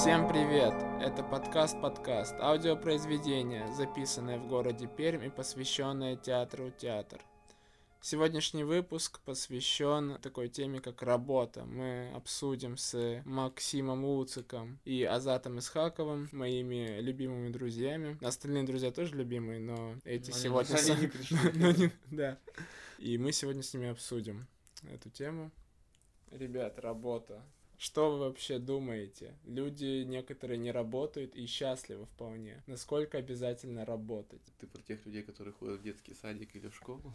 Всем привет! Это подкаст-подкаст, аудиопроизведение, записанное в городе Пермь и посвященное театру «Театр». Сегодняшний выпуск посвящен такой теме, как работа. Мы обсудим с Максимом Луциком и Азатом Исхаковым, моими любимыми друзьями. Остальные друзья тоже любимые, но эти Но они сегодня... на с- самом деле не пришли. Но не- Да. И мы сегодня с ними обсудим эту тему. Ребят, работа. Что вы вообще думаете? Люди некоторые не работают и счастливы вполне. Насколько обязательно работать? Ты про тех людей, которые ходят в детский садик или в школу?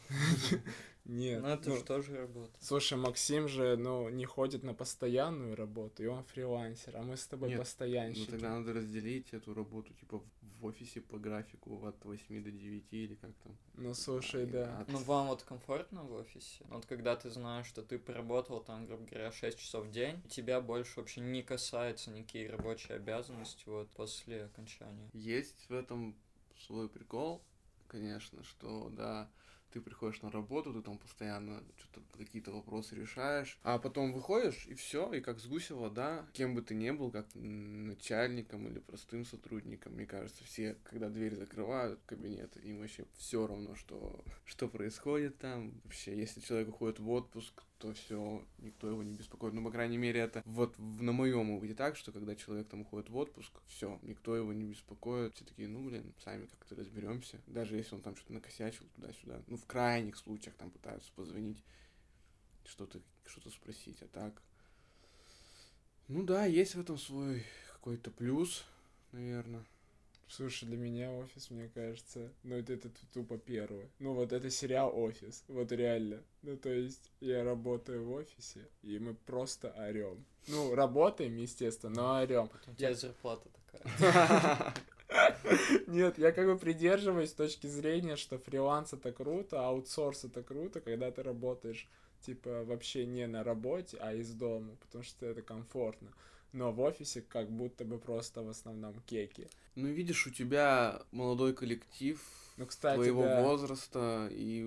Нет. Ну это ну, же тоже работа. Слушай, Максим же, ну, не ходит на постоянную работу, и он фрилансер, а мы с тобой Нет, Ну постоянщики. тогда надо разделить эту работу типа в- офисе по графику от 8 до 9 или как там. Ну, слушай, да. от- Ну вам вот комфортно в офисе? Вот когда ты знаешь, что ты поработал там, грубо говоря, 6 часов в день, тебя больше вообще не касаются никакие рабочие обязанности вот после окончания. Есть в этом свой прикол, конечно, что да, ты приходишь на работу, ты там постоянно что-то какие-то вопросы решаешь, а потом выходишь и все, и как с гуся вода, кем бы ты ни был, как начальником или простым сотрудником, мне кажется, все, когда дверь закрывают кабинет, им вообще все равно, что, что происходит там. Вообще, если человек уходит в отпуск, то все, никто его не беспокоит. Ну, по крайней мере, это вот на моем опыте так, что когда человек там уходит в отпуск, все, никто его не беспокоит. Все такие, ну, блин, сами как-то разберемся. Даже если он там что-то накосячил туда-сюда. Ну, в крайних случаях там пытаются позвонить, что-то что спросить, а так. Ну да, есть в этом свой какой-то плюс, наверное. Слушай, для меня офис, мне кажется, ну это, это тупо первое. Ну вот это сериал «Офис», вот реально. Ну то есть я работаю в офисе, и мы просто орем. Ну, работаем, естественно, но орем. У тебя Я- зарплата такая. Нет, я как бы придерживаюсь точки зрения, что фриланс это круто, а аутсорс это круто, когда ты работаешь, типа, вообще не на работе, а из дома, потому что это комфортно. Но в офисе как будто бы просто в основном кеки. Ну, видишь, у тебя молодой коллектив, Ну, кстати, твоего да. возраста, и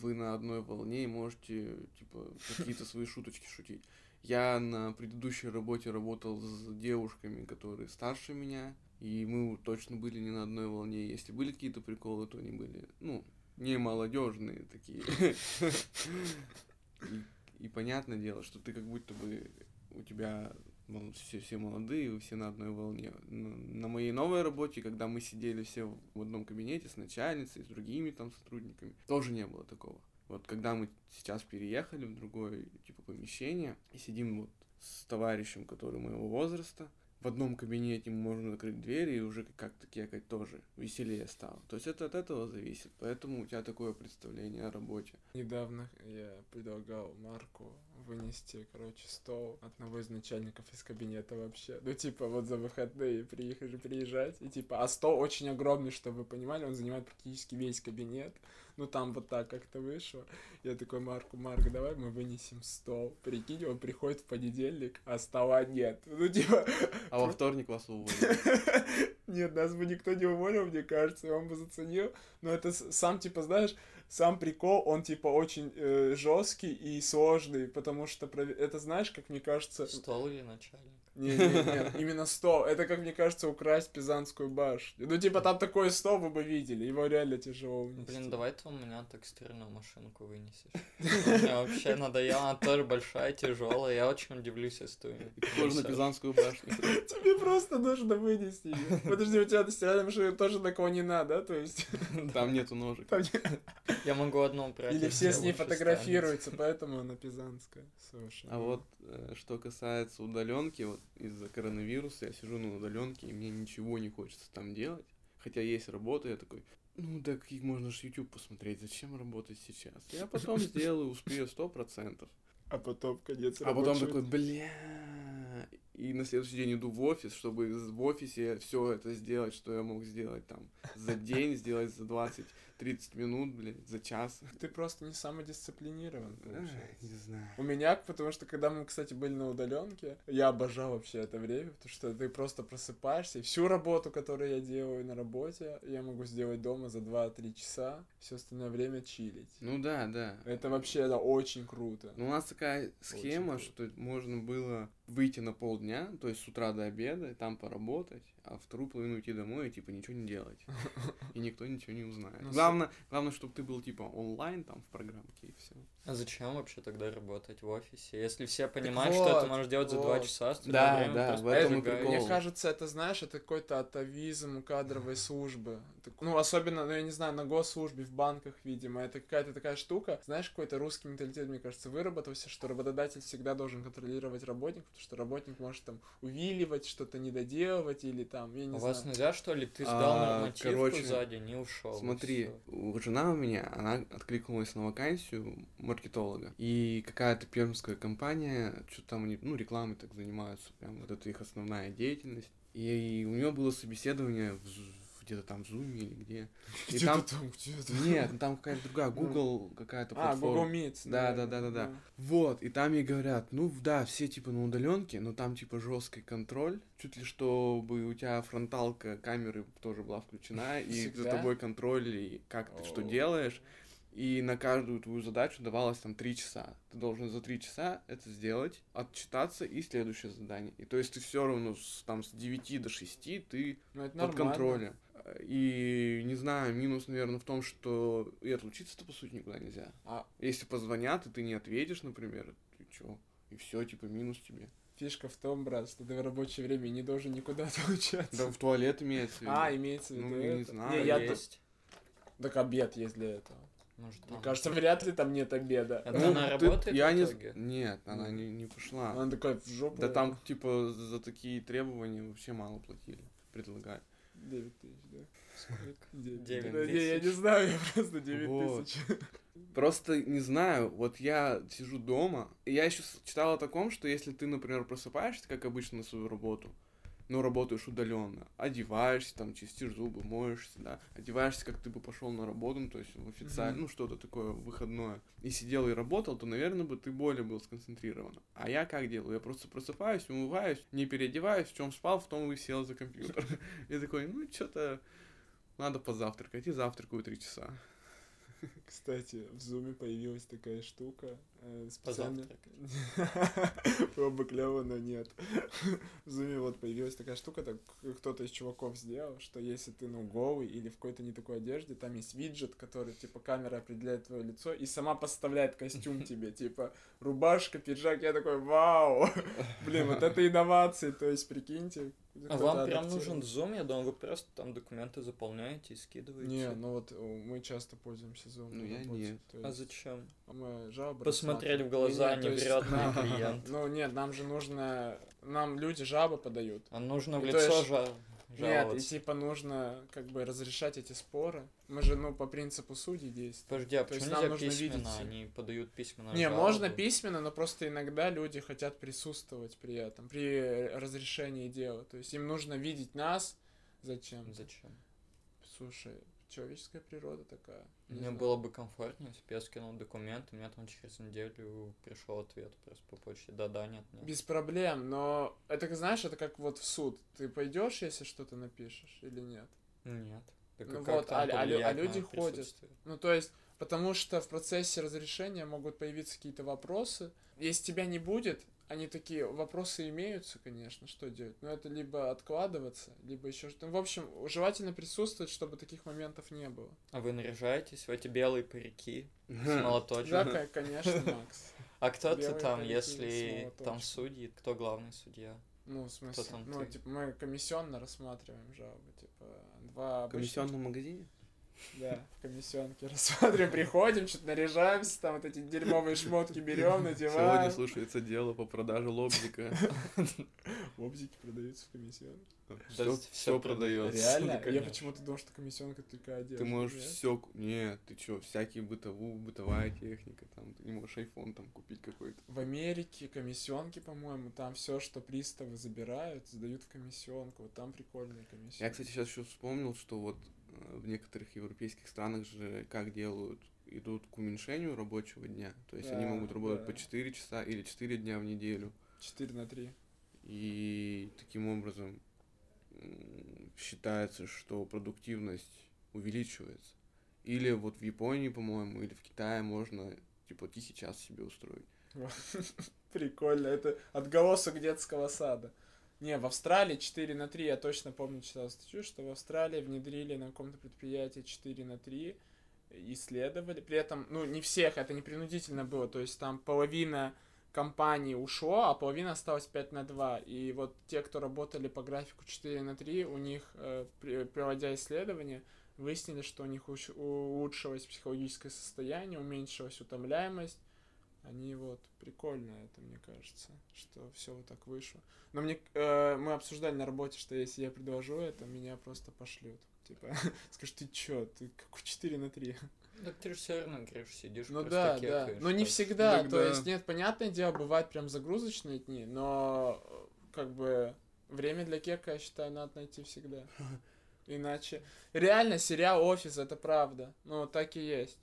вы на одной волне и можете, типа, какие-то свои шуточки шутить. Я на предыдущей работе работал с девушками, которые старше меня, и мы точно были не на одной волне. Если были какие-то приколы, то они были, ну, не молодежные такие. И, и понятное дело, что ты как будто бы у тебя все, все молодые, все на одной волне. На, на моей новой работе, когда мы сидели все в одном кабинете с начальницей, с другими там сотрудниками, тоже не было такого. Вот когда мы сейчас переехали в другое типа помещение и сидим вот с товарищем, который моего возраста, в одном кабинете можно закрыть двери и уже как-то кекать тоже веселее стало. То есть это от этого зависит. Поэтому у тебя такое представление о работе. Недавно я предлагал Марку вынести, короче, стол одного из начальников из кабинета вообще. Ну, типа, вот за выходные приехали приезжать. И типа, а стол очень огромный, чтобы вы понимали, он занимает практически весь кабинет. Ну, там вот так как-то вышло. Я такой Марку, Марк, давай мы вынесем стол. Прикинь, он приходит в понедельник, а стола нет. Ну, типа, А во вторник вас уволят. нет, нас бы никто не уволил, мне кажется, и он бы заценил. Но это сам, типа, знаешь, сам прикол, он, типа, очень жесткий и сложный, потому что, это знаешь, как мне кажется... Стол или начальник? Не, не, не, именно стол. Это, как мне кажется, украсть Пизанскую башню. Ну, типа, там такой стол вы бы видели, его реально тяжело унести. Блин, давай ты у меня текстильную машинку вынесешь. Мне вообще надоело, она тоже большая, тяжелая. Я очень удивлюсь, если ты похоже на. Пизанскую башню. Тебе просто нужно вынести ее. Подожди, у тебя стиральная машина тоже наклонена, да? То есть... Там нету ножек. Я могу одну убрать. Или все с ней фотографируются, поэтому она пизанская. Слушай. А вот э, что касается удаленки, вот из-за коронавируса я сижу на удаленке, и мне ничего не хочется там делать. Хотя есть работа, я такой, ну да каких можно же YouTube посмотреть, зачем работать сейчас? Я потом сделаю, успею сто процентов. А потом конец А потом такой, бля. И на следующий день иду в офис, чтобы в офисе все это сделать, что я мог сделать там за день, сделать за 20-30 минут, блядь, за час. Ты просто не самодисциплинирован, получается. Не знаю. У меня, потому что когда мы, кстати, были на удаленке, я обожал вообще это время, потому что ты просто просыпаешься, и всю работу, которую я делаю на работе, я могу сделать дома за 2-3 часа, все остальное время чилить. Ну да, да. Это вообще это очень круто. Ну, у нас такая схема, что можно было выйти на полдня, то есть с утра до обеда, и там поработать, а вторую половину уйти домой и, типа, ничего не делать. И никто ничего не узнает. Ну, Главное, главное, чтобы ты был, типа, онлайн там в программке, и все. А зачем вообще тогда работать в офисе? Если все понимают, что ты можешь делать за два часа, Да, время да, в этом и сжигаешь. прикол. Мне кажется, это, знаешь, это какой-то атовизм кадровой службы. Ну, особенно, ну, я не знаю, на госслужбе, в банках, видимо. Это какая-то такая штука. Знаешь, какой-то русский менталитет, мне кажется, выработался, что работодатель всегда должен контролировать работника, потому что работник может там увиливать, что-то не доделывать или там, я не У знаю. вас нельзя, что ли? Ты сдал А, нормативку короче, за день и ушел. Смотри, у- жена у меня, она откликнулась на вакансию маркетолога. И какая-то пермская компания, что там они, ну, рекламой так занимаются, прям вот это их основная деятельность. И, у нее было собеседование в где-то там в Zoom или где. И Где-то там... там, где-то. Нет, ну, там какая-то другая, Google какая-то А, платформа. Google Meet. Да, да, да, да, да. Вот, и там ей говорят, ну да, все типа на удаленке, но там типа жесткий контроль, чуть ли чтобы у тебя фронталка камеры тоже была включена, и за тобой контроль, и как ты что делаешь. И на каждую твою задачу давалось там три часа. Ты должен за три часа это сделать, отчитаться и следующее задание. И то есть ты все равно с, там с 9 до 6 ты Ну, под нормально. контролем. И не знаю, минус, наверное, в том, что и отлучиться-то по сути никуда нельзя. А Если позвонят, и ты не ответишь, например, ты чё? И все, типа, минус тебе. фишка в том, брат, что ты в рабочее время не должен никуда отлучаться. Да в туалет имеется в виду. А, имеется в виду Ну, я не это. знаю, Не, я есть. Так обед есть для этого. Может, Мне там. кажется, вряд ли там нет обеда. Это Ну, она ты- работает я в не... итоге? Нет, она Ну. не, не пошла. Он такой в жопу. Да там, типа, за такие требования вообще мало платили. Предлагали. 9 тысяч, да? Сколько? Девять. Девять Да, не, Я не тысяч. знаю, я просто 9 Вот. тысяч. Просто не знаю, вот я сижу дома, и я еще читал о таком, что если ты, например, просыпаешься, как обычно, на свою работу, но работаешь удаленно, одеваешься, там, чистишь зубы, моешься, да, одеваешься, как ты бы пошел на работу, ну, то есть в официально, Мгм. ну, что-то такое выходное, и сидел и работал, то, наверное, бы ты более был сконцентрирован. А я как делаю? Я просто просыпаюсь, умываюсь, не переодеваюсь, в чем спал, в том и сел за компьютер. И такой, ну, что-то надо позавтракать, и завтракаю три часа. Кстати, в зуме появилась такая штука. э, специально- Позавтракать. Было бы клево, но нет. В зуме вот появилась такая штука, так кто-то из чуваков сделал, что если ты, ну, голый или в какой-то не такой одежде, там есть виджет, который, типа, камера определяет твое лицо и сама поставляет костюм тебе, типа, рубашка, пиджак, я такой, вау! Блин, вот это инновации, то есть, прикиньте. А вам прям нужен зум? Я думал, вы просто там документы заполняете и скидываете. Не, ну вот э, мы часто пользуемся Zoom. Ну, на я то А зачем? Мы жалобы Посмотреть в глаза, Не, не врет нам- клиент. Ну нет, нам же нужно... Нам люди жабы подают. А нужно в лицо есть- жа- Нет, и жаловаться. типа нужно как бы разрешать эти споры. Мы же, ну, по принципу судей действуем. Подожди, а то есть почему нам нельзя нужно письменно? видеть- Они подают письменно Не, жалобу. можно письменно, но просто иногда люди хотят присутствовать при этом, при разрешении дела. То есть им нужно видеть нас. Зачем? Зачем? Слушай, человеческая природа такая. Не Мне знаю. было бы комфортнее, если бы я скинул документы, мне там через неделю пришел ответ просто по почте. Да-да, нет, нет. Без проблем, но это, знаешь, это как вот в суд. Ты пойдешь, если что-то напишешь или нет? Нет. Так Ну вот, а- а а люди ходят. Ну, то есть, потому что в процессе разрешения могут появиться какие-то вопросы. Если тебя не будет, они такие, вопросы имеются, конечно, что делать? Но это либо откладываться, либо еще что-то. В общем, желательно присутствовать, чтобы таких моментов не было. А вы наряжаетесь в эти белые парики с молоточком? Да, конечно, Макс. А кто ты там, если там судьи? Кто главный судья? Ну, в смысле, ну, типа, мы комиссионно рассматриваем жалобы, типа, два В комиссионном магазине? Да, в комиссионке рассматриваем, приходим, что-то наряжаемся, там вот эти дерьмовые шмотки берем, Сегодня надеваем. слушается дело по продаже лобзика. Лобзики продаются в комиссионке. Все, все продается. Реально? Я почему-то думал, что комиссионка только одежда. Ты можешь все... Нет, ты чё, всякие бытовую, бытовая техника, там, ты не можешь айфон там купить какой-то. В Америке комиссионки, по-моему, там все, что приставы забирают, сдают в комиссионку. Вот там прикольные комиссионки. Я, кстати, сейчас еще вспомнил, что вот в некоторых европейских странах же как делают, идут к уменьшению рабочего дня. То есть они Да, могут работать да. по 4 часа или 4 дня в неделю. 4 на 3. И таким образом считается, что продуктивность увеличивается. Или вот в Японии, по-моему, или в Китае можно типа тихий час себе устроить. Прикольно, это отголосок детского сада. Не, в Австралии 4 на 3, я точно помню, читал статью, что в Австралии внедрили на каком-то предприятии 4 на 3, исследовали. При этом, ну, не всех, это не принудительно было, то есть там половина компаний ушло, а половина осталась 5 на 2. И вот те, кто работали по графику 4 на 3, у них, э, проводя исследования, выяснили, что у них уч- улучшилось психологическое состояние, уменьшилась утомляемость, они вот прикольно это, мне кажется, что все вот так вышло. Но мне э, мы обсуждали на работе, что если я предложу это, меня просто пошлют. Типа, скажешь, ты чё, ты какой 4 на 3? Так ты же все равно, говоришь, сидишь Ну просто да, да. Но не всегда. Так То да. есть, нет, понятное дело, бывают прям загрузочные дни, но э, как бы время для кека, я считаю, надо найти всегда. Иначе. Реально, сериал офис, это правда. Ну, так и есть.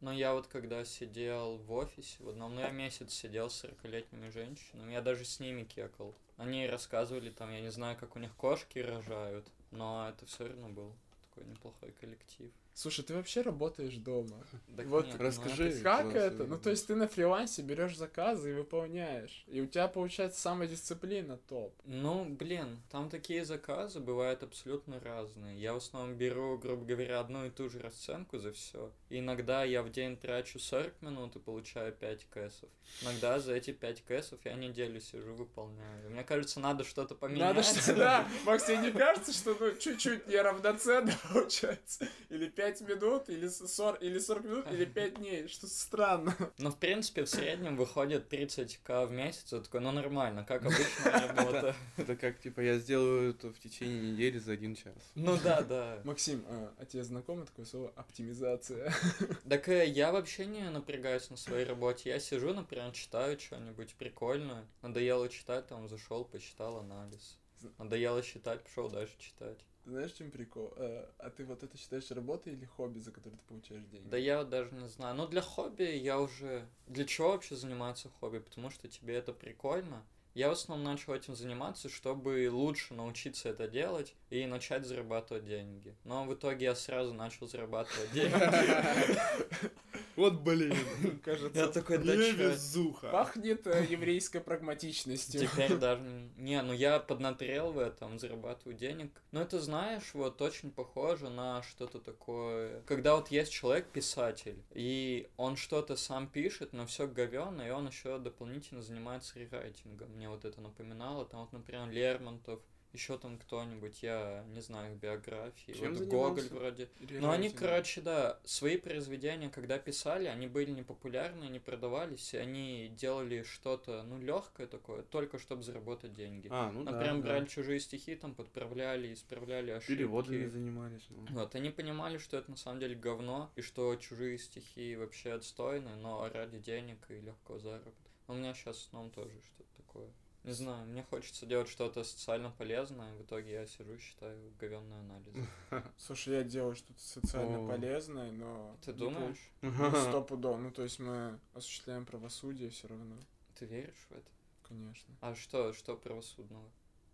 Но я вот когда сидел в офисе, в одном, ну я месяц сидел с 40-летними женщинами, я даже с ними кекал. Они рассказывали там, я не знаю, как у них кошки рожают, но это все равно был такой неплохой коллектив. Слушай, ты вообще работаешь дома? Так Вот нет, ну расскажи. это- Как это? Ну, то есть ты на фрилансе берешь заказы и выполняешь. И у тебя получается самодисциплина топ. Ну, блин, там такие заказы бывают абсолютно разные. Я в основном беру, грубо говоря, одну и ту же расценку за все. иногда я в день трачу 40 минут и получаю 5 кэсов. Иногда за эти 5 кэсов я неделю сижу, выполняю. Мне кажется, надо что-то поменять. Надо что да. Макс, тебе не кажется, что ну чуть-чуть неравноценно получается? Или 5 минут, или 40, или 40 минут, или 5 дней. Что странно. Ну, в принципе, в среднем выходит 30к в месяц. Я такой, ну нормально, как обычная работа. Это как, типа, я сделаю это в течение недели за один час. Ну да, да. Максим, а, а тебе знакомо такое слово оптимизация? Так э, я вообще не напрягаюсь на своей работе. Я сижу, например, читаю что-нибудь прикольное. Надоело читать, там зашел, почитал анализ. Надоело читать, пошел дальше читать. Знаешь, чем прикол? А, а ты вот это считаешь работой или хобби, за которое ты получаешь деньги? Да я вот даже не знаю. Ну, для хобби я уже... Для чего вообще заниматься хобби? Потому что тебе это прикольно. Я в основном начал этим заниматься, чтобы лучше научиться это делать и начать зарабатывать деньги. Но в итоге я сразу начал зарабатывать деньги. Вот блин. Кажется, Я такой, да? Невезуха. пахнет э, еврейской прагматичностью. Теперь даже... Не, ну я поднатрел в этом, зарабатываю денег. Но это, знаешь, вот очень похоже на что-то такое... Когда вот есть человек-писатель, и он что-то сам пишет, но все говёно, и он еще дополнительно занимается рерайтингом. Мне вот это напоминало. Там вот, например, Лермонтов, еще там кто-нибудь, я не знаю их биографии. Чем вот Гоголь вроде. Или Ну, они, короче, да, свои произведения, когда писали, они были непопулярны, не продавались, и они делали что-то, ну, легкое такое, только чтобы заработать деньги. А, ну да. Например, да. брали чужие стихи, там подправляли, исправляли ошибки. Переводами занимались. ну. Вот, они понимали, что это на самом деле говно, и что чужие стихи вообще отстойны, но ради денег и легкого заработка. У меня сейчас в основном тоже что-то такое. Не знаю, мне хочется делать что-то социально полезное, в итоге я сижу, считаю говенные анализы. Слушай, я делаю что-то социально полезное, но... Ты думаешь? получ- Сто пудов. Ну, то есть мы осуществляем правосудие все равно, Ты веришь в это? конечно. А что, что правосудного?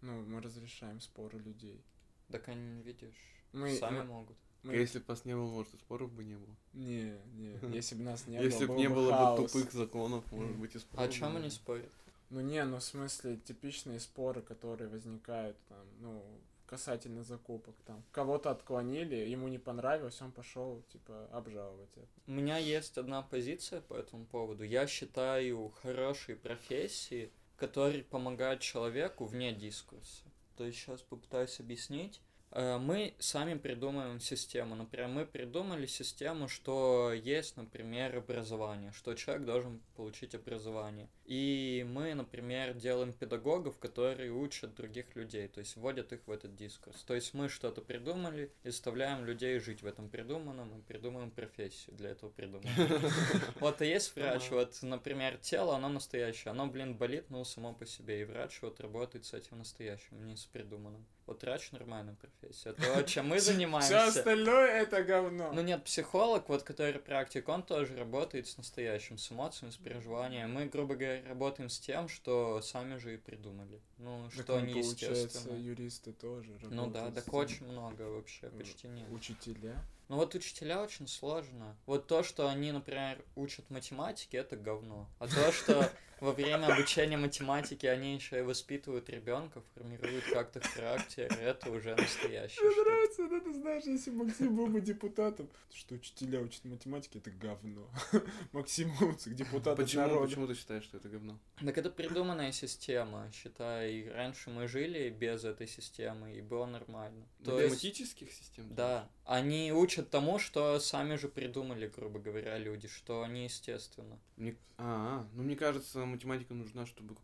Ну, мы разрешаем споры людей. Так они, видишь, Мы- сами мы- могут. Мы- Если бы нас не было, может, и споров бы не было. Не, не, если бы нас не Если было, бы не был было бы тупых законов, может быть, и А споров о чем они спорят? Ну не, ну в смысле типичные споры, которые возникают там, ну, касательно закупок там. Кого-то отклонили, ему не понравилось, он пошел, типа, обжаловать это. У меня есть одна позиция по этому поводу. Я считаю хорошие профессии, которые помогают человеку вне дискурса. То есть сейчас попытаюсь объяснить. Э, Мы сами придумываем систему. Например, мы придумали систему, что есть, например, образование, что человек должен получить образование. И мы, например, делаем педагогов, которые учат других людей, то есть вводят их в этот дискурс. То есть мы что-то придумали и заставляем людей жить в этом придуманном и придумываем профессию для этого придуманного. Вот и есть врач, вот, например, тело, оно настоящее, оно, блин, болит, ну, само по себе, и врач вот работает с этим настоящим, не с придуманным. Вот врач нормальная профессия. Профессия. То, чем мы Все занимаемся. остальное это говно. Ну нет, психолог, вот который практик, он тоже работает с настоящим, с эмоциями, с переживанием. Мы, грубо говоря, работаем с тем, что сами же и придумали. Ну, Так что он, не получается, естественно. юристы тоже Ну да, работают так очень много вообще, Э, почти нет. Учителя. Ну вот учителя очень сложно. Вот то, что они, например, учат математике, это говно. А то, что во время обучения математики они еще и воспитывают ребенка, формируют как-то характер, это уже настоящее. Мне нравится, да, ты знаешь, если Максим был бы депутатом, что учителя учат математике, это говно. Максим Луцик, депутат Почему, народа. почему ты считаешь, что это говно? Так это придуманная система, считай. Раньше мы жили без этой системы, и было нормально. То есть, Математических систем? ты да, они учат тому, что сами же придумали, грубо говоря, люди, что неестественно. Мне... А, а, ну мне кажется, математика нужна, чтобы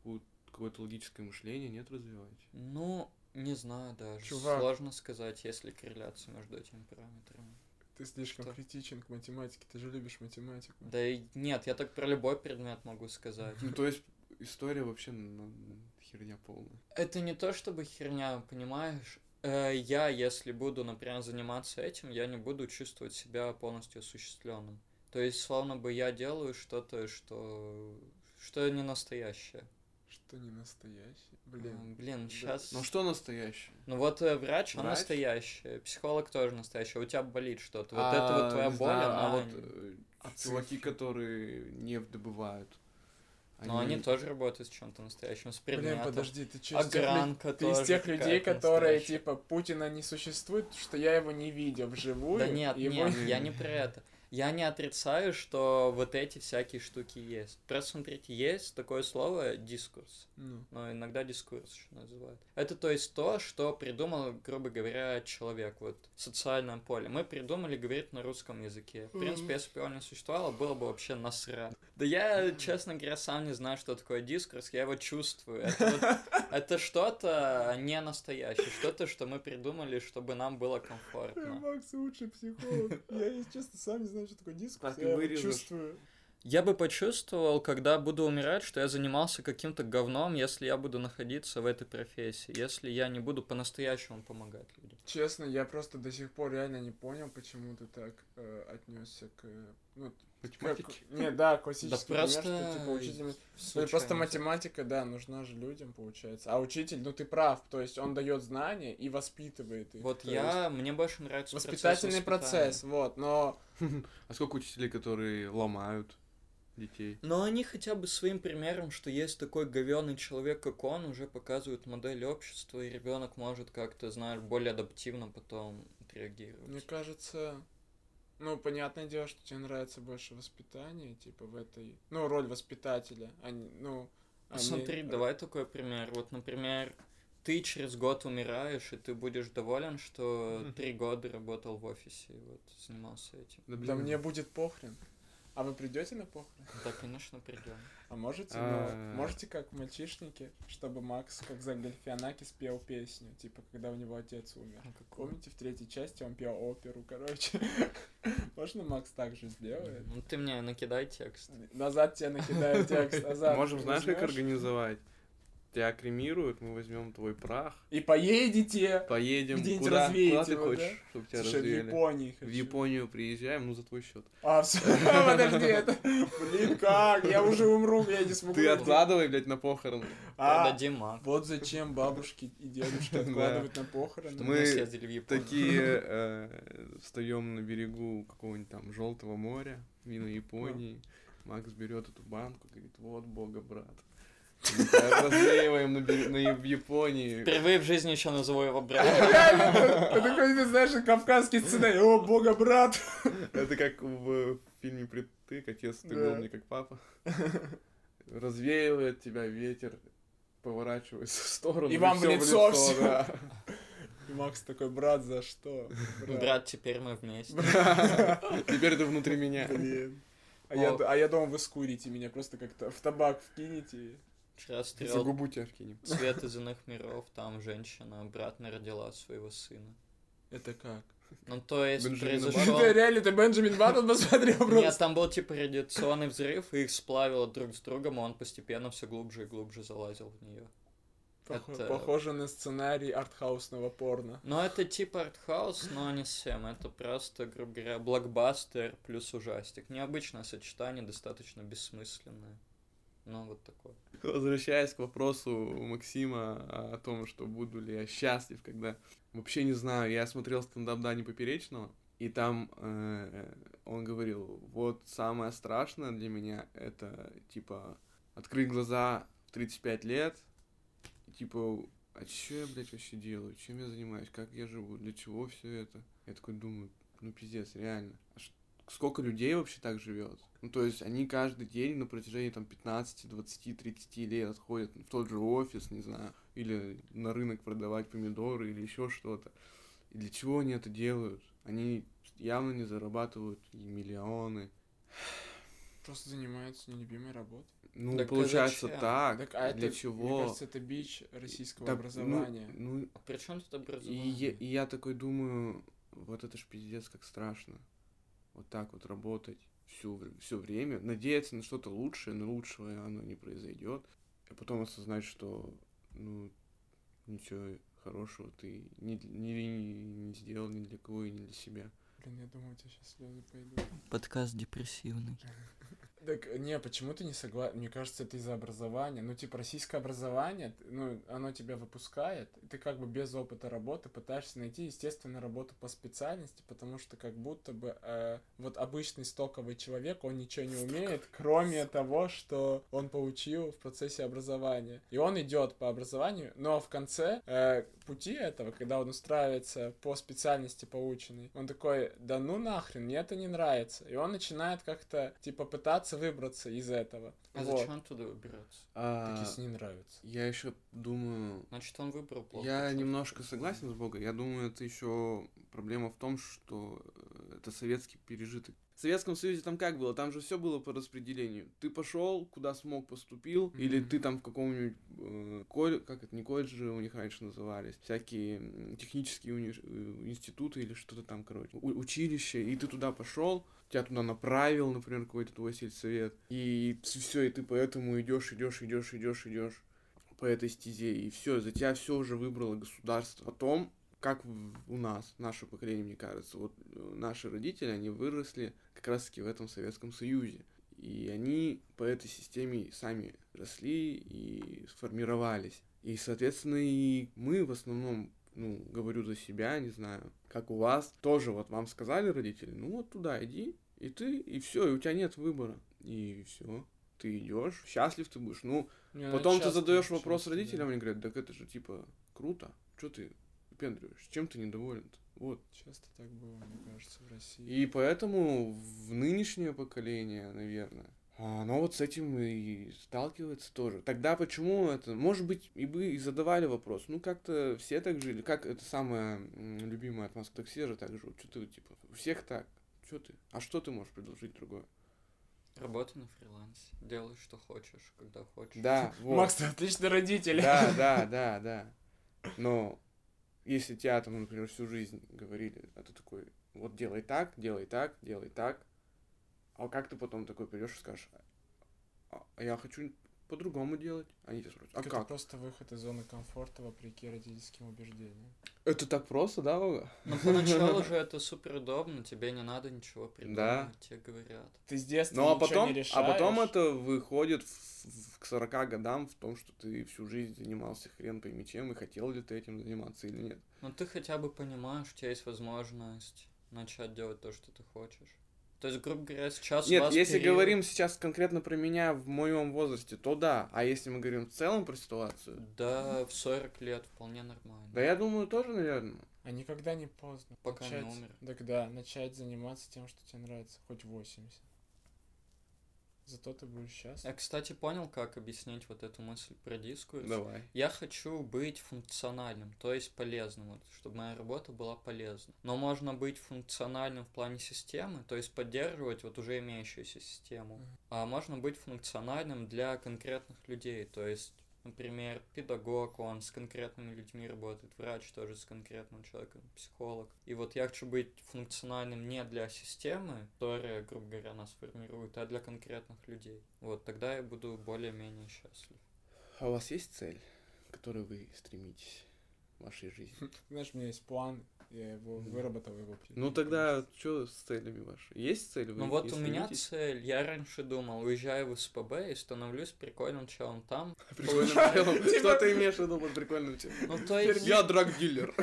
какое-то логическое мышление, нет, развивать. Ну, не знаю даже. Чувак. Сложно сказать, есть ли корреляция между этими параметрами. Ты слишком Что? критичен к математике, ты же любишь математику. Да и нет, я так про любой предмет могу сказать. Ну, то есть, история вообще ну, херня полная. Это не то чтобы херня, понимаешь? Э, Я, если буду, например, заниматься этим, я не буду чувствовать себя полностью осуществленным. То есть, словно бы я делаю что-то, что что не настоящее. Что не настоящий? Блин, Блин. блин, сейчас. Ну что настоящее? Ну вот э, врач, он Врач? настоящий, психолог тоже настоящий, у тебя болит что-то. Вот А, это вот твоя не боль, знаю, она... а вот э, А чуваки, которые нефть добывают. Но они тоже работают с чем-то настоящим, с Блин, предметом. подожди, ты лю- Огранка ты из тоже тех людей, которые, настоящая. типа, Путина не существует, что я его не видел вживую? Да нет, его... нет, я не про это. Я не отрицаю, что вот эти всякие штуки есть. Просто смотрите, есть такое слово дискурс. Ну, Но иногда дискурс еще называют. Это то есть то, что придумал, грубо говоря, человек, вот социальное поле. Мы придумали говорить на русском языке. В принципе, если бы его не существовало, было бы вообще насрать. Да я, честно говоря, сам не знаю, что такое дискурс, я его чувствую. Это, вот- это что-то не настоящее, что-то, что мы придумали, чтобы нам было комфортно. Макс лучший психолог. Я, если честно, сам не знаю, что такое дискурс. Я его чувствую. Я бы почувствовал, когда буду умирать, что я занимался каким-то говном, если я буду находиться в этой профессии, если я не буду по-настоящему помогать людям. Честно, я просто до сих пор реально не понял, почему ты так э, отнесся к... э, Ну, Математики. как- Не, да, классический Да пример, что, просто типа, учитель... Ну, просто математика, да, нужна же людям, получается. А учитель, ну ты прав, то есть он дает знания и воспитывает их. Вот я, мне больше нравится есть процесс Воспитательный процесс, вот, но... А сколько учителей, которые ломают детей? Но они хотя бы своим примером, что есть такой говёный человек, как он, уже показывают модель общества, и ребенок может как-то, знаешь, более адаптивно потом отреагировать. Мне кажется, ну, понятное дело, что тебе нравится больше воспитание, типа, в этой... Ну, роль воспитателя, а не, ну... а не- Смотри, давай такой пример. Вот, например, ты через год умираешь, и ты будешь доволен, что три года работал в офисе и вот занимался этим. Да, Да блин. мне будет похрен. А вы придете на похрен? Да, конечно, придем. А можете, А. ну, можете как мальчишники, чтобы Макс, как за Гальфианаки, спел песню, типа, когда у него отец умер. А? Помните, в третьей части он пел оперу, короче? Можно Макс так же сделает? Ну ты мне накидай текст. Назад тебе накидаю текст, назад. Можем, знаешь, как организовать? Тебя кремируют, мы возьмем твой прах, И поедете! поедем Где-нибудь куда, куда ты его, хочешь, чтобы тебя Слушай, в развеяли. Японии В хочу. Японию приезжаем, ну за твой счет. А, подожди, это... Блин, как? Я уже умру, я не смогу. Ты откладывай, блядь, на похороны. А, маг. вот зачем бабушки и дедушки Да. откладывать на похороны. Мы мы съездили в Японию. Такие э, встаем на берегу какого-нибудь там желтого моря, мимо Японии. Макс берет эту банку, говорит, вот бога, брат. Развеиваем в Японии. Впервые в жизни еще назову его братом. Это такой, ты знаешь, кавказский сценарий. О, бога, брат! Это как в фильме «Притык», отец, ты был мне как папа. Развеивает тебя ветер, поворачивается в сторону. И вам в лицо да. И Макс такой, брат, за что? Брат, теперь мы вместе. Теперь ты внутри меня. Блин. А О. я, а я думал, вы скурите меня, просто как-то в табак вкинете. Вчера За стрел губу тебя вкинем. Свет из иных миров, там женщина обратно родила своего сына. Это как? Ну, то есть Бенджамина произошел... Ты реально, ты Бенджамин Баттон посмотрел Нет, просто? там был типа радиационный взрыв, и их сплавило друг с другом, и он постепенно все глубже и глубже залазил в нее. Пох- Это- Похоже на сценарий артхаусного порно. Но это типа артхаус, но не совсем. Это просто, грубо говоря, блокбастер плюс ужастик. Необычное сочетание, достаточно бессмысленное. Но вот такое. Возвращаясь к вопросу Максима о том, что буду ли я счастлив, когда... Вообще не знаю, я смотрел стендап Дани Поперечного, и там э, он говорил, вот самое страшное для меня это, типа, открыть глаза в 35 лет, и, типа, а что я, блядь, вообще делаю? Чем я занимаюсь? Как я живу? Для чего все это? Я такой думаю, ну пиздец, реально. А ш- сколько людей вообще так живет? Ну, то есть они каждый день на протяжении там 15, 20, 30 лет ходят в тот же офис, не знаю, или на рынок продавать помидоры или еще что-то. И для чего они это делают? Они явно не зарабатывают и миллионы. Просто занимаются нелюбимой работой. Ну, Так получается зачем? так. Так, а для это, чего? мне кажется, это бич российского Так, ну, образования. Ну, А при чем тут и, образование? я, и я такой думаю, вот это ж пиздец, как страшно. Вот так вот работать всю, все время, надеяться на что-то лучшее, но лучшего оно не произойдет. А потом осознать, что, ну, ничего хорошего ты не, не, не сделал ни для кого и не для себя. Блин, я думаю, у тебя сейчас слезы пойдут. Подкаст депрессивный. Так, не, почему ты не согласен? Мне кажется, это из-за образования. Ну, типа, российское образование, ну, оно тебя выпускает, ты как бы без опыта работы пытаешься найти, естественно, работу по специальности, потому что как будто бы э, вот обычный стоковый человек, он ничего не умеет, кроме того, что он получил в процессе образования. И он идет по образованию, но в конце э, пути этого, когда он устраивается по специальности полученной, он такой, да ну нахрен, мне это не нравится. И он начинает как-то, типа, пытаться выбраться из этого. А Вот. зачем туда выбираться? А, Так если не нравится. я еще думаю, Значит, он выбрал плохо. Я немножко согласен с Богом. Я думаю, это еще проблема в том, что э, это советский пережиток. В Советском Союзе там как было? Там же все было по распределению. Ты пошел, куда смог, поступил, или Мгм. ты там в каком-нибудь э, колле- как это не колледжи у них раньше назывались, всякие технические уни- э, институты или что-то там, короче, у- училище, и ты туда пошел, тебя туда направил, например, какой-то твой сельсовет, и все, и ты поэтому идешь, идешь, идешь, идешь, идешь по этой стезе, и все, за тебя все уже выбрало государство. Потом, как у нас, наше поколение, мне кажется, вот э, наши родители, они выросли как раз-таки в этом Советском Союзе. И они по этой системе сами росли и сформировались. И, соответственно, и мы в основном, ну, говорю за себя, не знаю, как у вас, тоже вот вам сказали родители, ну вот туда иди, и ты, и все, и у тебя нет выбора. И все, ты идешь, счастлив ты будешь. Ну, Мне Потом ты задаешь вопрос родителям, да. они говорят, так это же типа круто, что ты выпендриваешь, чем ты недоволен -то? Вот. Часто так было, мне кажется, в России. И поэтому в нынешнее поколение, наверное, оно вот с этим и сталкивается тоже. Тогда почему это? Может быть, и бы и задавали вопрос. Ну, как-то все так жили. Как это самое любимое от Москвы такси же так живут. Что ты, типа, у всех так. Что ты? А что ты можешь предложить другое? Работай на фрилансе. Делай, что хочешь, когда хочешь. Да, вот. Макс, ты отличный родитель. Да, да, да, да. Но если тебя там, например, всю жизнь говорили, а ты такой, вот делай так, делай так, делай так, а как ты потом такой придешь и скажешь, а, а я хочу по-другому делать? Они тебя спрашивают, а это как? просто выход из зоны комфорта вопреки родительским убеждениям. Это так просто, да, Вова? Но поначалу же это супер удобно, тебе не надо ничего придумывать, тебе говорят. Ты с детства Ну, а ничего потом, не а решаешь. потом это выходит в- в- к 40 годам в том, что ты всю жизнь занимался хрен пойми чем, и хотел ли ты этим заниматься или нет. Но ты хотя бы понимаешь, у тебя есть возможность начать делать то, что ты хочешь. То есть, грубо говоря, сейчас у Нет, вас если период- говорим сейчас конкретно про меня в моем возрасте, то да. А если мы говорим в целом про ситуацию, Да, в 40 лет вполне нормально. да я думаю, тоже, наверное. А никогда не поздно. Пока не начать, умер. Так да, начать заниматься тем, что тебе нравится, хоть 80. Зато ты будешь счастлив. Я, кстати, понял, как объяснить вот эту мысль про дискурс. Давай. Я хочу быть функциональным, то есть полезным, вот, чтобы моя работа была полезна. Но можно быть функциональным в плане системы, то есть поддерживать вот уже имеющуюся систему. Мгм. А можно быть функциональным для конкретных людей, то есть Например, педагог, он с конкретными людьми работает, врач тоже с конкретным человеком, психолог. И вот я хочу быть функциональным не для системы, которая, грубо говоря, нас формирует, а для конкретных людей. Вот тогда я буду более-менее счастлив. А у вас есть цель? к которой вы стремитесь в вашей жизни? Знаешь, у меня есть план, я его выработал его. Ну тогда что с целями вашими? Есть цели? Ну вот у меня цель, я раньше думал, уезжаю в СПБ и становлюсь прикольным челом там. Прикольным челом. Что ты имеешь в виду под прикольным челом? Ну то есть... Я драг-дилер.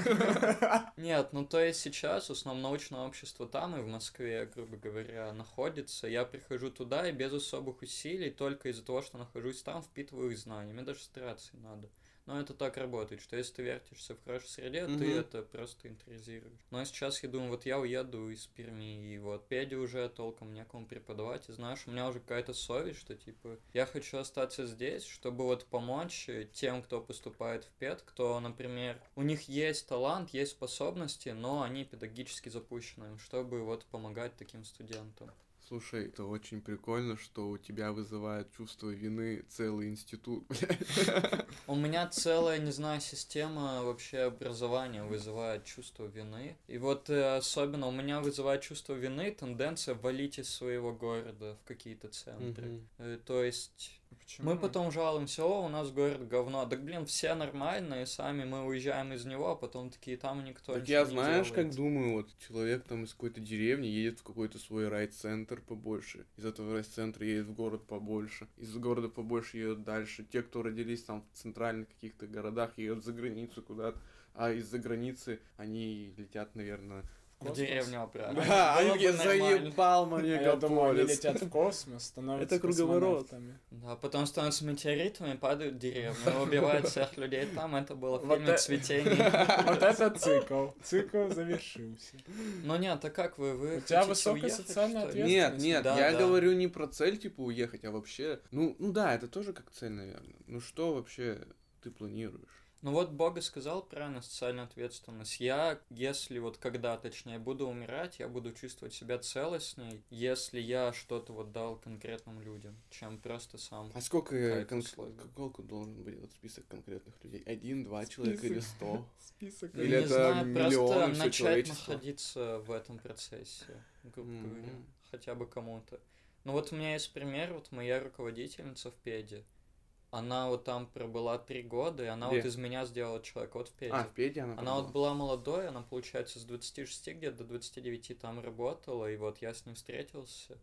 Нет, ну то есть сейчас основное научное общество там и в Москве, грубо говоря, находится. Я прихожу туда и без особых усилий, только из-за того, что нахожусь там, впитываю их знания. Мне даже стараться не надо. Но это так работает, что если ты вертишься в хорошей среде, ты Мгм. это просто интеризируешь. Но сейчас я думаю, вот я уеду из Перми, и вот Педи уже толком некому преподавать, и знаешь, у меня уже какая-то совесть, что типа я хочу остаться здесь, чтобы вот помочь э, тем, кто поступает в ПЕД, кто, например, у них есть талант, есть способности, но они педагогически запущены, чтобы вот помогать таким студентам. Слушай, это очень прикольно, что у тебя вызывает чувство вины целый институт. У меня целая, не знаю, система вообще образования вызывает чувство вины. И вот э, особенно у меня вызывает чувство вины тенденция валить из своего города в какие-то центры. Э, То есть Почему? мы потом жалуемся, о, у нас город говно. Так, блин, все нормальные, сами мы уезжаем из него, а потом такие, там никто Так ничего я не знаешь, как делает». думаю, вот человек там из какой-то деревни едет в какой-то свой райцентр побольше, из этого райцентра едет в город побольше, из города побольше едет дальше, те, кто родились там в центральных каких-то городах, едут за границу куда-то, а из-за границы они летят, наверное... В Космос? деревню. Да, Было они нормально. заебал А я думаю, они Мегаполис. летят в космос, становятся Это круговорот. Да, потом становятся метеоритами, падают в деревню, убивают всех людей там. Это было в Вот фильме э- «Цветение». Вот это цикл. Цикл завершился. Ну нет, а как вы? Вы У тебя высокая социальная ответственность. Нет, нет, Да, я да. говорю не про цель, типа, уехать, а вообще... Ну, ну да, это тоже как цель, наверное. Ну что вообще ты планируешь? Ну вот Бога сказал правильно, социальная ответственность. Я, если вот когда, точнее, буду умирать, я буду чувствовать себя целостней, если я что-то вот дал конкретным людям, чем просто сам. А сколько, Какая-то кон- сколько должен быть этот список конкретных людей? Один, два человека или Список. сто? Список. Или не это знаю, миллионы просто начать находиться в этом процессе, грубо говоря, хотя бы кому-то. Ну вот у меня есть пример, вот моя руководительница в Педе. Она вот там пробыла три года, и она Где? вот из меня сделала человека вот в Педе. А, в Педе она Она вот была молодой, она, получается, с 26 где-то до 29 там работала, и вот я с ним встретился.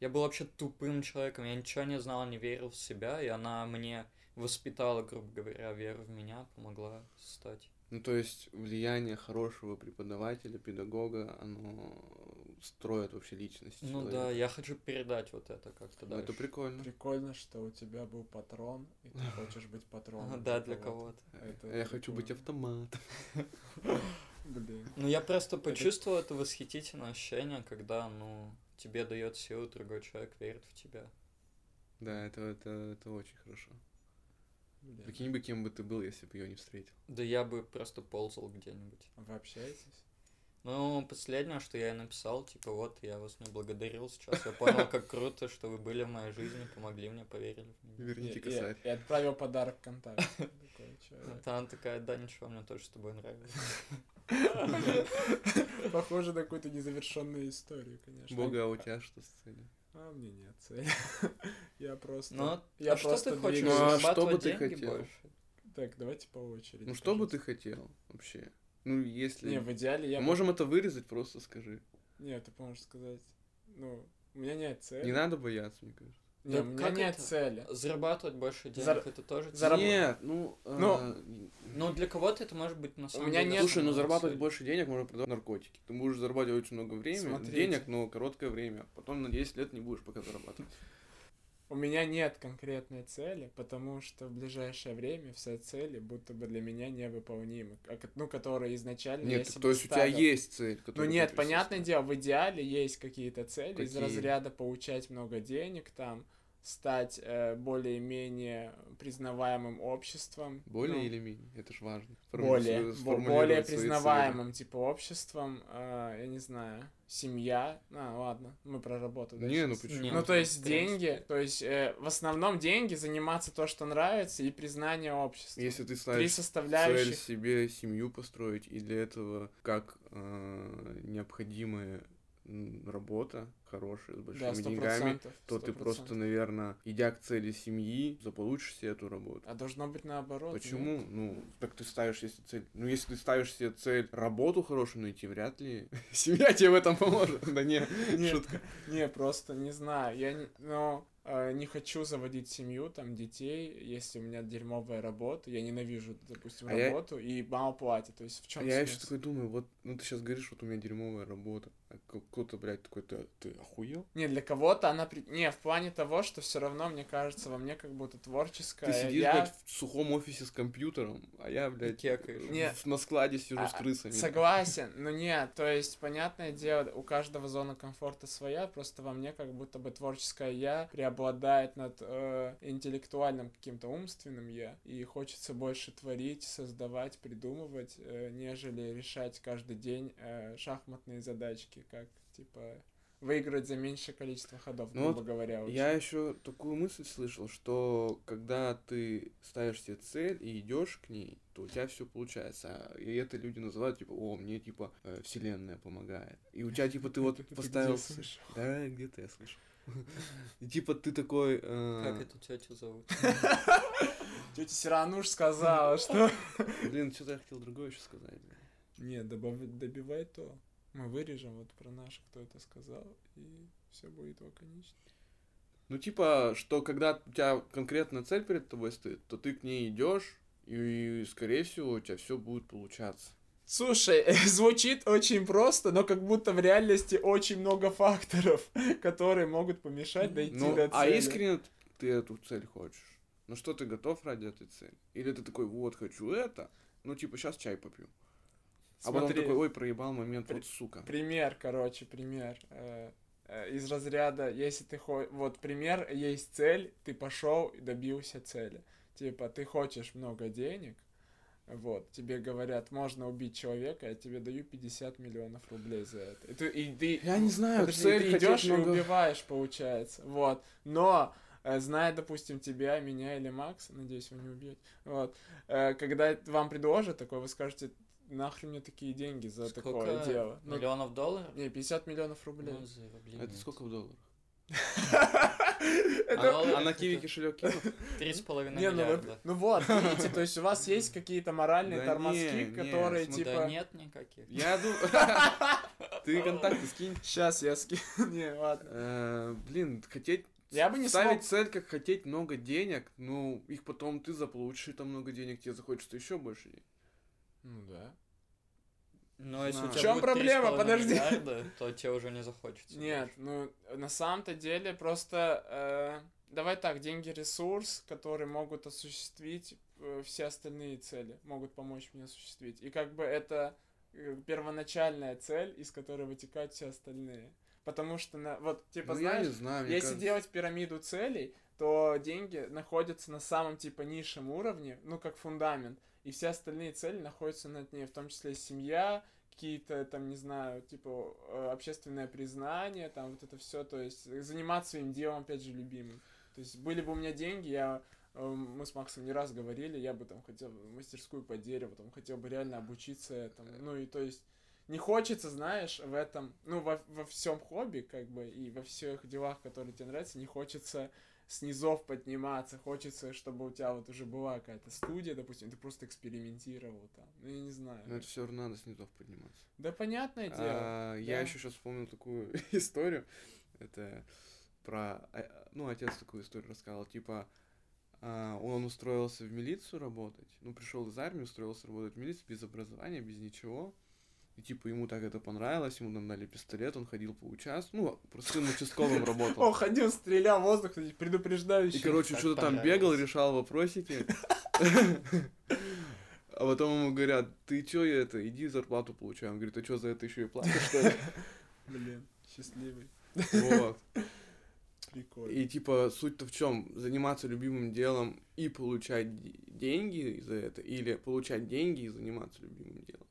Я был вообще тупым человеком, я ничего не знал, не верил в себя, и она мне воспитала, грубо говоря, веру в меня, помогла стать. Ну, то есть влияние хорошего преподавателя, педагога, оно строит вообще личность Ну человека. да, я хочу передать вот это как-то Ну, это прикольно. Прикольно, что у тебя был патрон, и ты хочешь быть патроном. Да, для кого-то. Это А я хочу быть автоматом. Блин. Ну, я просто почувствовал это восхитительное ощущение, когда, ну, тебе дает силу другой человек, верит в тебя. Да, это, это, это очень хорошо. блин. Прикинь бы, кем бы ты был, если бы ее не встретил. Да я бы просто ползал где-нибудь. Вы общаетесь? Ну, последнее, что я ей написал, типа, вот, я вас не благодарил сейчас. Я понял, как круто, что вы были в моей жизни, помогли мне, поверили в меня. Верните косарь. И, отправил подарок ВКонтакте. Она такая, да, ничего, мне тоже с тобой нравилось. Похоже на какую-то незавершенную историю, конечно. Бога, а у тебя что с целью? А мне нет цели. Я просто... Ну, Я а что ты хочешь. Ну, а что бы ты деньги хотел? больше? Так, давайте по очереди. Ну, что бы ты хотел вообще? Ну, если... Не, в идеале я... бы- Можем это вырезать, просто скажи. Нет, ты можешь сказать... Ну, у меня нет цели. Не надо бояться, мне кажется. Не, Да у меня нет это? цели. Зарабатывать больше денег, Зар- это тоже цель? Зараб- Нет, ну... Ну, э, Ну, для кого-то это может быть на самом меня деле нет- Слушай, ну основная зарабатывать цель. больше денег можно продавать наркотики. Ты будешь зарабатывать очень много времени, Смотрите. денег, но короткое время. Потом на 10 лет не будешь пока зарабатывать. У меня нет конкретной цели, потому что в ближайшее время все цели будто бы для меня невыполнимы. а Ну, которые изначально я Нет, то есть у тебя ставил. есть цель, Ну нет, понятное дело, в идеале есть какие-то цели из Какие? разряда получать много денег, там, стать э, более-менее признаваемым обществом. Более ну, или менее? Это ж важно. более, более признаваемым, типа, обществом, э, я не знаю, семья, а, ладно, мы про работу. да, Не, ну щас. почему? Не, Ну, то есть деньги, то есть э, в основном деньги, заниматься то, что нравится, и признание общества. Если ты Три ставишь цель составляющих. себе семью построить, и для этого как э, необходимое м, работа хорошая, с Да, большими сто деньгами, процентов. то ты просто, наверное, идя к цели семьи, заполучишь себе эту работу. А должно быть наоборот. нет? Почему? Ну, так ты ставишь себе цель. Ну, если ты ставишь себе цель работу хорошую найти, вряд ли семья тебе в этом поможет. Да не, шутка. Не, просто не знаю. Я ну, не хочу заводить семью, там, детей, если у меня дерьмовая работа. Я ненавижу, допустим, А я- работу, и мама платит. То есть в чем А я еще такой думаю, вот, ну ты сейчас говоришь, вот у меня дерьмовая работа. А ко- кто-то, блядь, такой, ты, ты охуел? Не, для кого-то она... при- Не, в плане того, что все равно, мне кажется, во мне как будто творческая. Ты сидишь, я... блядь, в сухом офисе с компьютером, а я, блядь, кекаешь. Не. на складе сижу с А, крысами. Согласен, но нет, то есть, понятное дело, у каждого зона комфорта своя, просто во мне как будто бы творческое я преобладает над э, интеллектуальным каким-то умственным я, и хочется больше творить, создавать, придумывать, э, нежели решать каждый день э, шахматные задачки, как, типа, выиграть за меньшее количество ходов, Ну грубо вот говоря. очень. Я еще такую мысль слышал, что когда ты ставишь себе цель и идешь к ней, то у тебя все получается. И это люди называют, типа, о, мне, типа, э, вселенная помогает. И у тебя, типа, ты вот поставил... Да, где-то я слышал. И типа ты такой... э, Как эту тетю зовут? Тетя Сирануш сказала, что... Блин, что-то я хотел другое еще сказать. добав- добивай то. Мы вырежем вот про наш, кто это сказал, и все будет лаконично. Ну, типа, что когда у тебя конкретная цель перед тобой стоит, то ты к ней идешь, и, скорее всего, у тебя все будет получаться. Слушай, звучит очень просто, но как будто в реальности очень много факторов, которые могут помешать дойти Ну, до а цели. искренне ты эту цель хочешь? Ну, что ты готов ради этой цели? Или ты такой, вот, хочу это, ну, типа, сейчас чай попью. А потом такой, ой, проебал момент, вот сука. пример, короче, пример. э, э, Из разряда, если ты хочешь... Вот пример, есть цель, ты пошел и добился цели. Типа, ты хочешь много денег, вот, тебе говорят, можно убить человека, я тебе даю 50 миллионов рублей за это. И ты, и ты- Я не знаю, Подожди, цель ты идешь и много- убиваешь, получается. Вот. Но, э, зная, допустим, тебя, меня или Макс, надеюсь, вы не убьете, вот, э, когда вам предложат такое, вы скажете, нахрен мне такие деньги за такое Сколько дело? Ну, миллионов долларов? не, 50 миллионов рублей. Ну, за рубли Это нет. сколько в долларах? Это- А, а на киви кошелек кинул? Три с половиной Не, ну, миллиарда. ну вот, видите, то есть у вас есть какие-то моральные тормозки, которые типа... Да нет никаких. Я думаю... Ты контакты скинь. Сейчас я скину. Не, ладно. Э, Блин, хотеть... Я бы не Ставить смог... цель, как хотеть много денег, ну, их потом ты заполучишь, и там много денег, тебе захочется еще больше денег. Ну да. Но если у В тебя чём будет проблема? 3,5 Подожди. миллиарда, то тебе уже не захочется. Нет, ну на самом-то деле просто э, давай так, деньги ресурс, которые могут осуществить э, все остальные цели, могут помочь мне осуществить. И как бы это э, первоначальная цель, из которой вытекают все остальные. Потому что на вот типа ну, я знаешь, не знаю, если кажется- делать пирамиду целей, то деньги находятся на самом типа низшем уровне, ну как фундамент, и все остальные цели находятся над ней, в том числе семья, какие-то там, не знаю, типа э, общественное признание, там вот это все, то есть заниматься своим делом, опять же, любимым. То есть были бы у меня деньги, я э, мы с Максом не раз говорили, я бы там хотел мастерскую по дереву, там хотел бы реально обучиться этому. Ну и то есть не хочется, знаешь, в этом, ну, во, во всем хобби, как бы, и во всех делах, которые тебе нравятся, не хочется с низов подниматься, хочется, чтобы у тебя вот уже была какая-то студия, допустим, ты просто экспериментировал там, ну, я не знаю. Ну, это все равно надо снизу подниматься. Да понятное дело. А, Я да. еще сейчас вспомнил такую историю. Это про... а, Ну, отец такую историю рассказал. Типа, а, он устроился в милицию работать. Ну, пришел из армии, устроился работать в милицию без образования, без ничего. И типа ему так это понравилось, ему нам дали пистолет, он ходил по участку, ну, простым участковым работал. Он ходил, стрелял в воздух, предупреждающий. И, короче, что-то там бегал, решал вопросики. А потом ему говорят, ты чё я это, иди зарплату получай. Он говорит, а что за это еще и платишь, что ли? Блин, счастливый. Вот. Прикольно. И типа суть-то в чем? Заниматься любимым делом и получать де- деньги за это, или получать деньги и заниматься любимым делом.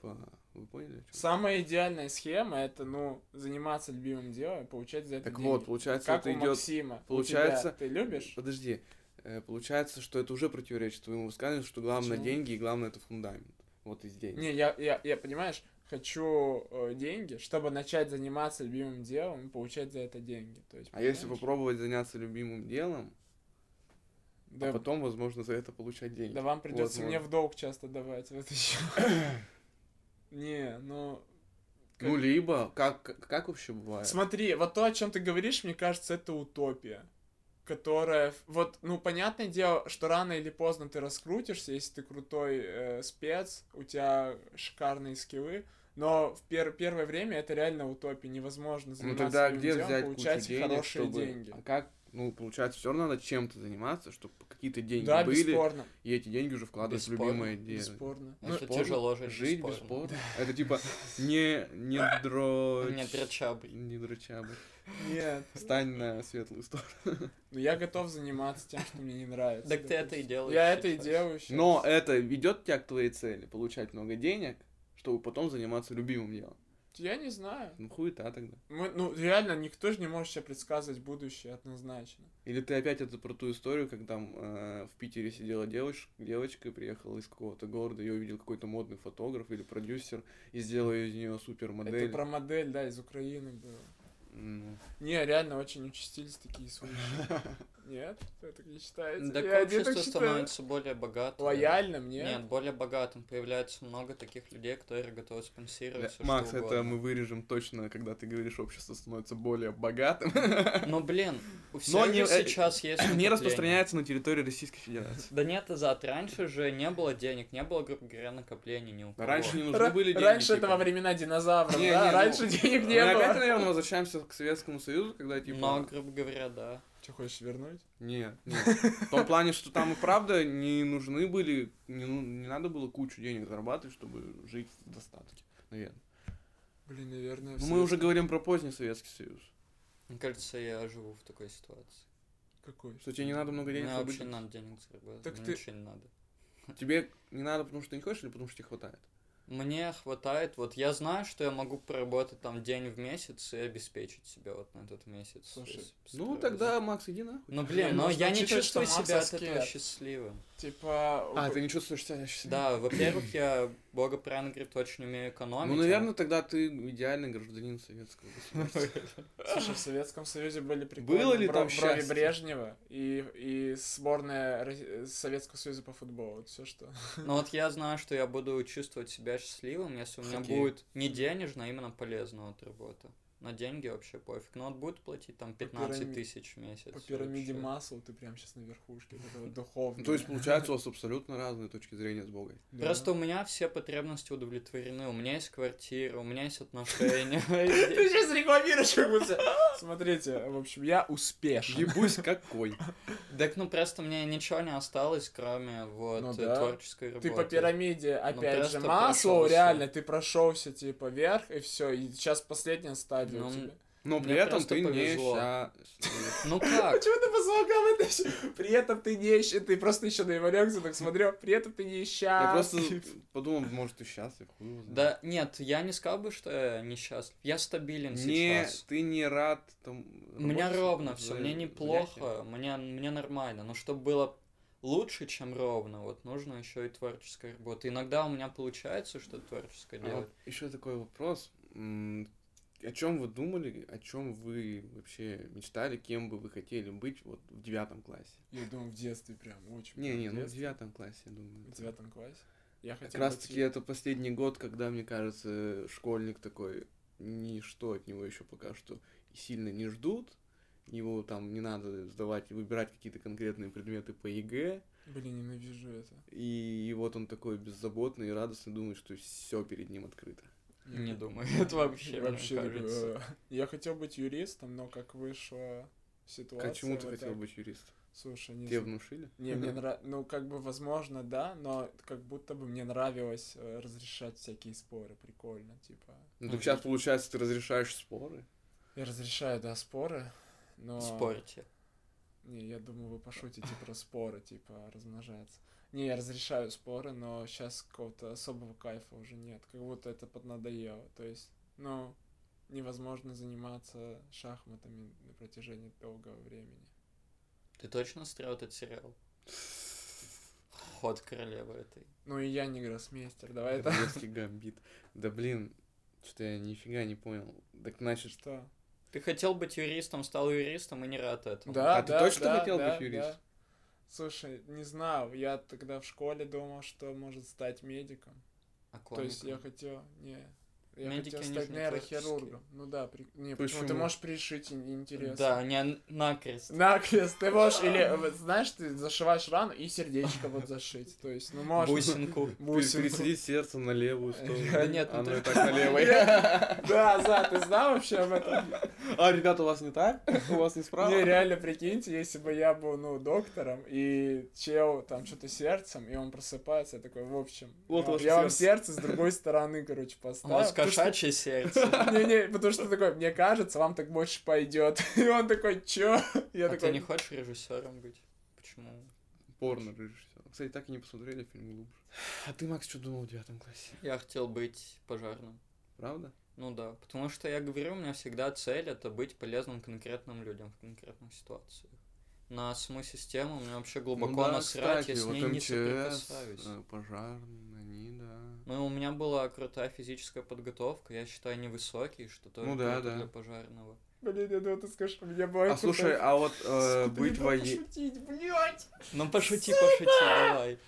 Типа, вы поняли? Самая идеальная схема это, ну, заниматься любимым делом и получать за это Так деньги. вот, получается, как это у идет. Максима. У получается- тебя. Ты любишь? Подожди. Э, Получается, что это уже противоречит твоему высказыванию, что главное Почему? деньги и главное это фундамент. Вот из денег. Не, я, я, я, понимаешь, хочу э, деньги, чтобы начать заниматься любимым делом и получать за это деньги. То есть, А если попробовать заняться любимым делом, Да, а потом, возможно, за это получать деньги. да вам придется Вот, мне вот. в долг часто давать. Вот еще. Не, ну... Ну, либо, как, как- как вообще бывает? Смотри, вот то, о чем ты говоришь, мне кажется, это утопия. Которая, вот, ну, понятное дело, что рано или поздно ты раскрутишься, если ты крутой э, спец, у тебя шикарные скиллы, но в пер- первое время это реально утопия, невозможно Ну, заниматься тогда своим где делом, взять получать кучу денег, хорошие чтобы... деньги. А как? Ну, получается, все равно надо чем-то заниматься, чтобы какие-то деньги Да, были, бесспорно. и эти деньги уже вкладывать в любимое дело. Бесспорно. Это Ну, Бесспорно. тяжело жить, Жить бесспорно. бесспорно. Это типа не, не дрочь... Не дрочабрь. Не дрочабрь. нет. Стань на светлую сторону. Ну, я готов заниматься тем, что мне не нравится. Так ты это и делаешь Я это и сейчас. делаю щас. Но это ведет тебя к твоей цели, получать много денег, чтобы потом заниматься любимым делом. Я не знаю. Ну, хуета тогда. Мы, ну, реально, никто же не может себе предсказывать будущее однозначно. Или ты опять это про ту историю, как там э, в Питере сидела девочка, девочка, приехала из какого-то города, ее увидел какой-то модный фотограф или продюсер и сделал из нее супермодель. Это про модель, да, из Украины было. Ну, Не, реально очень участились такие случаи. Нет? Вы так не считаете? Так Я так общество считаю. становится более богатым. Лояльным, нет? Нет, более богатым. Появляется много таких людей, которые готовы спонсировать все, Макс, что это угодно. мы вырежем точно, когда ты говоришь, общество становится более богатым. Ну, блин, у Но всех не- же сейчас есть Не накопление. распространяется на территории Российской Федерации. Да нет, Азат, раньше же не было денег, не было, грубо говоря, накоплений ни у кого. Раньше не нужны Ра- были деньги. Раньше это типа. во времена динозавров, Не, да? не, ну, Раньше денег не Мы опять, было. наверное, возвращаемся к Советскому Союзу, когда типа... Но, грубо говоря, да. Что, хочешь вернуть? Нет, нет. В том плане, что там и правда не нужны были, не, ну- не надо было кучу денег зарабатывать, чтобы жить в достатке, наверное. Блин, наверное, Но в мы уже говорим про поздний Советский Союз. Мне кажется, я живу в такой ситуации. Какой? Что тебе не надо много денег, Мне вообще надо денег зарабатывать, Так мне ты- ничего не надо. Тебе не надо, потому что ты не хочешь, или потому что тебе хватает? Мне хватает, вот я знаю, что я могу проработать там день в месяц и обеспечить себя вот на этот месяц. Слушай, Ну, тогда, Макс, иди нахуй. Ну, блин, но нужно я не чувствую что себя от этого счастливым. Типа... А, ты не чувствуешь себя счастливым? Да, во-первых, я, Бога правильно говорит, очень умею экономить. Ну, а- наверное, тогда ты идеальный гражданин советского государства. Слушай, в Советском Союзе были прикольные Было ли бро- там брови? Брежнева и, и сборная Советского Союза по футболу. Вот все, что... Но вот я знаю, что я буду чувствовать себя счастливым, если у меня Хоккей. будет не денежно, а именно полезно вот работа. На деньги вообще пофиг. Но вот будет платить там 15 пирамиде- тысяч в месяц. По пирамиде вообще. масла ты прям сейчас на верхушке. Духовно. Ну, То есть, получается, у вас абсолютно разные точки зрения с Богом. Просто у меня все потребности удовлетворены. У меня есть квартира, у меня есть отношения. Ты сейчас рекламируешь как будто. Смотрите, в общем, я успешен. Ебусь какой. Так ну просто мне ничего не осталось, кроме вот Ну творческой работы. Ты по пирамиде, опять же, масло, реально, ты прошелся типа вверх, и все, и сейчас последняя стадия у Ну, тебя. Но Мне при этом просто ты не повезло. счастлив. Ну как? Почему ты по звукам это ещё- При этом ты не ищешь, ты просто еще на его лекцию так смотрел, при этом ты не Я просто счастлив. подумал, может, ты счастлив, хуй. Да, нет, я не сказал бы, что я несчастлив. Я стабилен Не, сейчас. ты не рад там... У меня ровно все, мне неплохо, мне, мне нормально. Но чтобы было лучше, чем ровно, вот нужно еще и творческая работа. Иногда у меня получается что-то творческое А делать. вот еще такой вопрос. О чем вы думали, о чем вы вообще мечтали, кем бы вы хотели быть вот в девятом классе? Я думаю, в детстве прям очень. Не, прям не, в ну в девятом классе, я думаю. В девятом классе. Я Как хотел раз быть- таки это последний год, когда, мне кажется, школьник такой, ничто от него еще пока что сильно не ждут. Его там не надо сдавать, выбирать какие-то конкретные предметы по ЕГЭ. Блин, ненавижу это. И, и вот он такой беззаботный и радостный, думает, что все перед ним открыто. Не думаю, это вообще, вообще кажется. э, Я хотел быть юристом, но как вышла ситуация. Почему ты хотел быть юристом? Слушай, не Тебе внушили? Не, мне нравится, ну, как бы, возможно, да, но как будто бы мне нравилось э, разрешать всякие споры, прикольно, типа. Ну, так сейчас, получается, ты разрешаешь споры. Я разрешаю, да, споры, но... Спорите. Не, я думаю, вы пошутите про споры, типа, размножаться. Не, я разрешаю споры, но сейчас какого-то особого кайфа уже нет, как будто это поднадоело, то есть, ну, невозможно заниматься шахматами на протяжении долгого времени. Ты точно смотрел этот сериал? ход королевы этой. Ну и я не гроссмейстер, давай это... Королевский гамбит. Да блин, что-то я нифига не понял. Так значит, Что? Ты хотел быть юристом, стал юристом и не рад этому. Да, А ты да, точно да, хотел да, быть юристом? да. Слушай, не знаю, я тогда в школе думал, что может стать медиком. А То есть я хотел, не, я Медики, хотел стать нейрохирургом. Ну да, при... не, почему? Ты Почему? можешь пришить ин- интересно. Да, не накрест. Накрест, ты можешь, или, знаешь, ты зашиваешь рану и сердечко вот зашить. То есть, ну можно. Бусинку. Бусинку. пересади сердце на левую сторону. Да нет, ну оно ты- и так на левой. Да, за, ты знал вообще об этом? А, ребята, у вас не так? У вас не справа? Не, реально, прикиньте, если бы я был, ну, доктором, и чел там что-то сердцем, и он просыпается, я такой, в общем, Вот я, вам сердце. с другой стороны, короче, поставил. Кошачье сердце. Не-не, потому что такой, мне кажется, вам так больше пойдет. И он такой, чё? Я А ты такой, не хочешь режиссером быть? Почему? Порно режиссер. Кстати, так и не посмотрели фильм глубже. А ты, Макс, что думал в девятом классе? Я хотел быть пожарным. Правда? Ну да, потому что я говорю, у меня всегда цель это быть полезным конкретным людям в конкретных ситуациях. На саму систему у меня вообще глубоко Ну да, насрать, кстати, я с вот ней не МЧС, соприкасаюсь. э, да. Ну, у меня была крутая физическая подготовка, я считаю, невысокий, что тоже Ну да, да. для пожарного. блин, я думал, ты скажешь, у меня была А слушай, а вот э, быть воен... пошутить, блядь. Ну, пошути, пошути, давай.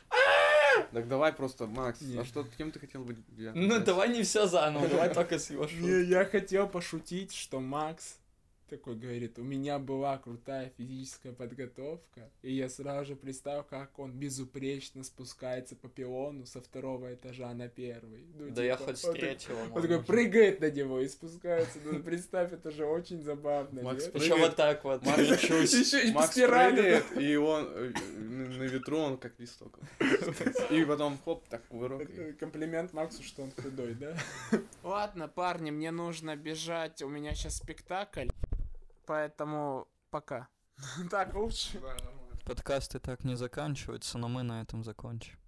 Так давай просто, Макс, а что, кем ты хотел быть Ну, давай не все заново, давай только с его Не, я хотел пошутить, что Макс такой говорит, у меня была крутая физическая подготовка, и я сразу же представил, как он безупречно спускается по пилону со второго этажа на первый. Ну, Да я типа, хоть с он так- третьего Он могу. такой прыгает на него и спускается. Ну, представь, это же очень забавно, Макс Еще вот так вот. Макс Чуть. Еще Макс прыгает, и он э, на ветру он как листок. И потом хоп, так кувырок. и- Это комплимент Максу, что он худой, да? Ладно, парни, мне нужно бежать, у меня сейчас спектакль, поэтому пока. Так лучше. Подкасты так не заканчиваются, но мы на этом закончим.